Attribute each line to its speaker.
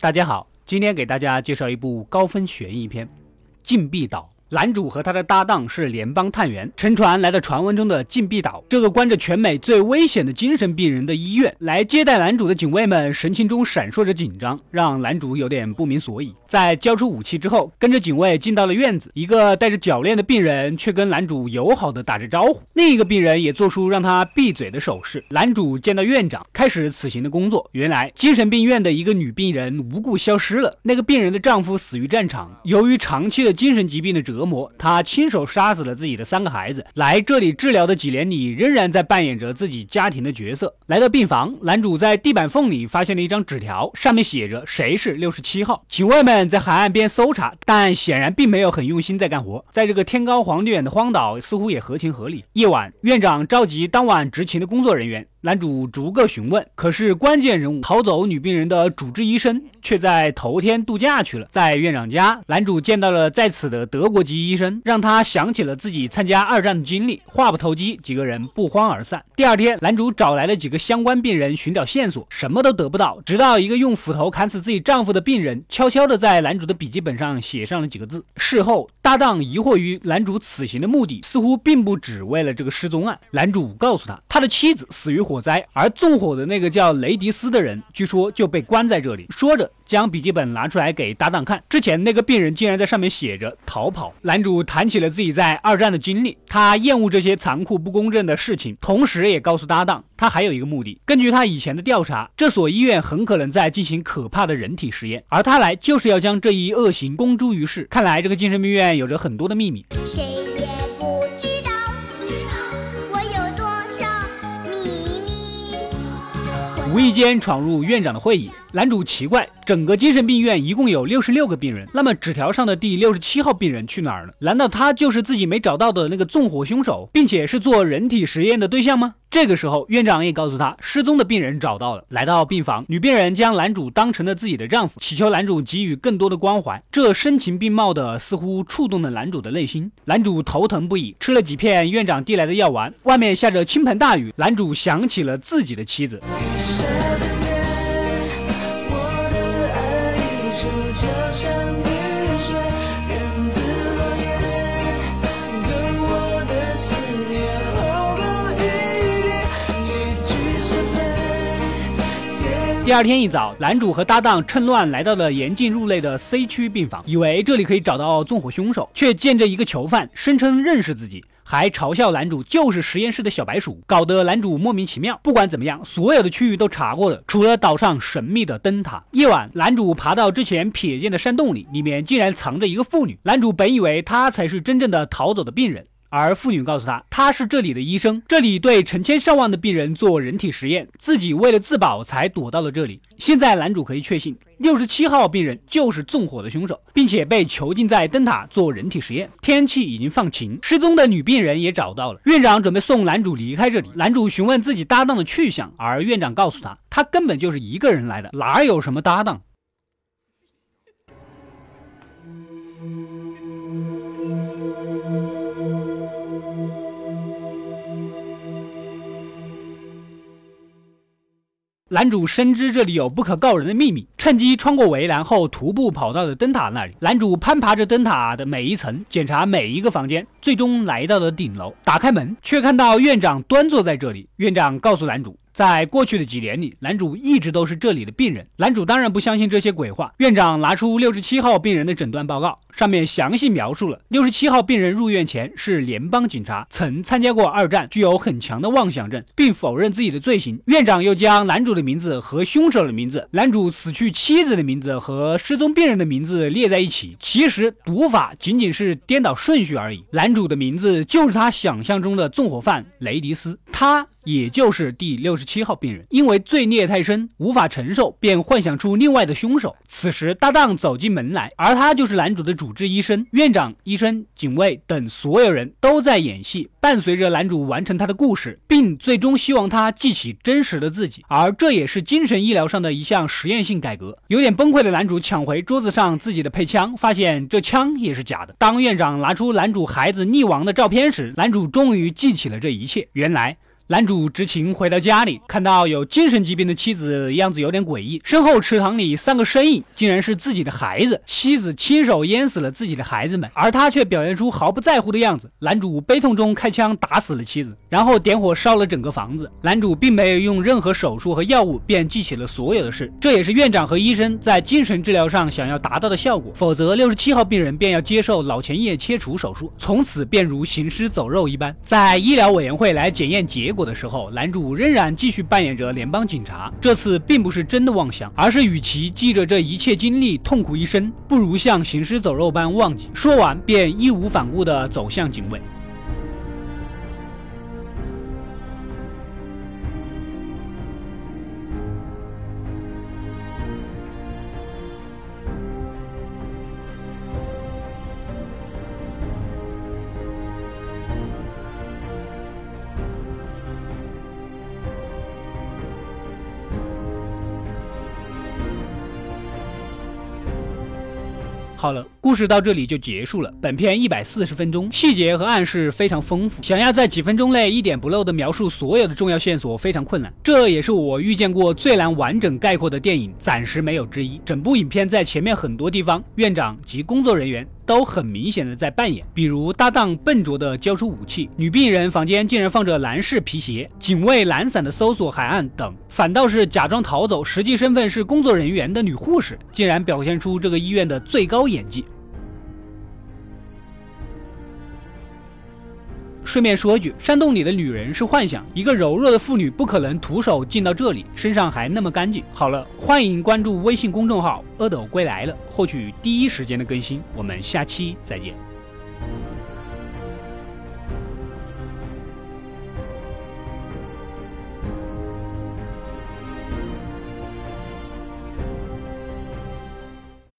Speaker 1: 大家好，今天给大家介绍一部高分悬疑片《禁闭岛》。男主和他的搭档是联邦探员，乘船来到传闻中的禁闭岛，这个关着全美最危险的精神病人的医院。来接待男主的警卫们神情中闪烁着紧张，让男主有点不明所以。在交出武器之后，跟着警卫进到了院子。一个戴着脚链的病人却跟男主友好的打着招呼，另一个病人也做出让他闭嘴的手势。男主见到院长，开始此行的工作。原来精神病院的一个女病人无故消失了，那个病人的丈夫死于战场，由于长期的精神疾病的折。折磨他，亲手杀死了自己的三个孩子。来这里治疗的几年里，仍然在扮演着自己家庭的角色。来到病房，男主在地板缝里发现了一张纸条，上面写着“谁是六十七号”。警卫们在海岸边搜查，但显然并没有很用心在干活。在这个天高皇帝远的荒岛，似乎也合情合理。夜晚，院长召集当晚执勤的工作人员。男主逐个询问，可是关键人物逃走女病人的主治医生却在头天度假去了。在院长家，男主见到了在此的德国籍医生，让他想起了自己参加二战的经历。话不投机，几个人不欢而散。第二天，男主找来了几个相关病人寻找线索，什么都得不到。直到一个用斧头砍死自己丈夫的病人，悄悄地在男主的笔记本上写上了几个字。事后，搭档疑惑于男主此行的目的，似乎并不只为了这个失踪案。男主告诉他，他的妻子死于。火灾，而纵火的那个叫雷迪斯的人，据说就被关在这里。说着，将笔记本拿出来给搭档看。之前那个病人竟然在上面写着“逃跑”。男主谈起了自己在二战的经历，他厌恶这些残酷不公正的事情，同时也告诉搭档，他还有一个目的。根据他以前的调查，这所医院很可能在进行可怕的人体实验，而他来就是要将这一恶行公诸于世。看来这个精神病院有着很多的秘密。谁？无意间闯入院长的会议，男主奇怪。整个精神病院一共有六十六个病人，那么纸条上的第六十七号病人去哪儿了？难道他就是自己没找到的那个纵火凶手，并且是做人体实验的对象吗？这个时候，院长也告诉他，失踪的病人找到了。来到病房，女病人将男主当成了自己的丈夫，祈求男主给予更多的关怀。这声情并茂的，似乎触动了男主的内心。男主头疼不已，吃了几片院长递来的药丸。外面下着倾盆大雨，男主想起了自己的妻子。第二天一早，男主和搭档趁乱来到了严禁入内的 C 区病房，以为这里可以找到纵火凶手，却见着一个囚犯，声称认识自己，还嘲笑男主就是实验室的小白鼠，搞得男主莫名其妙。不管怎么样，所有的区域都查过了，除了岛上神秘的灯塔。夜晚，男主爬到之前瞥见的山洞里，里面竟然藏着一个妇女。男主本以为她才是真正的逃走的病人。而妇女告诉他，他是这里的医生，这里对成千上万的病人做人体实验，自己为了自保才躲到了这里。现在男主可以确信，六十七号病人就是纵火的凶手，并且被囚禁在灯塔做人体实验。天气已经放晴，失踪的女病人也找到了。院长准备送男主离开这里，男主询问自己搭档的去向，而院长告诉他，他根本就是一个人来的，哪有什么搭档。男主深知这里有不可告人的秘密，趁机穿过围栏后，徒步跑到了灯塔那里。男主攀爬着灯塔的每一层，检查每一个房间，最终来到了顶楼。打开门，却看到院长端坐在这里。院长告诉男主。在过去的几年里，男主一直都是这里的病人。男主当然不相信这些鬼话。院长拿出六十七号病人的诊断报告，上面详细描述了六十七号病人入院前是联邦警察，曾参加过二战，具有很强的妄想症，并否认自己的罪行。院长又将男主的名字和凶手的名字、男主死去妻子的名字和失踪病人的名字列在一起。其实读法仅仅是颠倒顺序而已。男主的名字就是他想象中的纵火犯雷迪斯，他。也就是第六十七号病人，因为罪孽太深，无法承受，便幻想出另外的凶手。此时，搭档走进门来，而他就是男主的主治医生。院长、医生、警卫等所有人都在演戏，伴随着男主完成他的故事，并最终希望他记起真实的自己。而这也是精神医疗上的一项实验性改革。有点崩溃的男主抢回桌子上自己的配枪，发现这枪也是假的。当院长拿出男主孩子溺亡的照片时，男主终于记起了这一切。原来。男主执勤回到家里，看到有精神疾病的妻子，样子有点诡异。身后池塘里三个身影，竟然是自己的孩子。妻子亲手淹死了自己的孩子们，而他却表现出毫不在乎的样子。男主悲痛中开枪打死了妻子，然后点火烧了整个房子。男主并没有用任何手术和药物，便记起了所有的事。这也是院长和医生在精神治疗上想要达到的效果。否则，六十七号病人便要接受脑前叶切除手术，从此便如行尸走肉一般。在医疗委员会来检验结果。果的时候，男主仍然继续扮演着联邦警察。这次并不是真的妄想，而是与其记着这一切经历痛苦一生，不如像行尸走肉般忘记。说完，便义无反顾地走向警卫。好了，故事到这里就结束了。本片一百四十分钟，细节和暗示非常丰富，想要在几分钟内一点不漏的描述所有的重要线索非常困难。这也是我遇见过最难完整概括的电影，暂时没有之一。整部影片在前面很多地方，院长及工作人员。都很明显的在扮演，比如搭档笨拙的交出武器，女病人房间竟然放着男士皮鞋，警卫懒散的搜索海岸等，反倒是假装逃走，实际身份是工作人员的女护士，竟然表现出这个医院的最高演技。顺便说一句，山洞里的女人是幻想，一个柔弱的妇女不可能徒手进到这里，身上还那么干净。好了，欢迎关注微信公众号“阿斗归来了”，获取第一时间的更新。我们下期再见。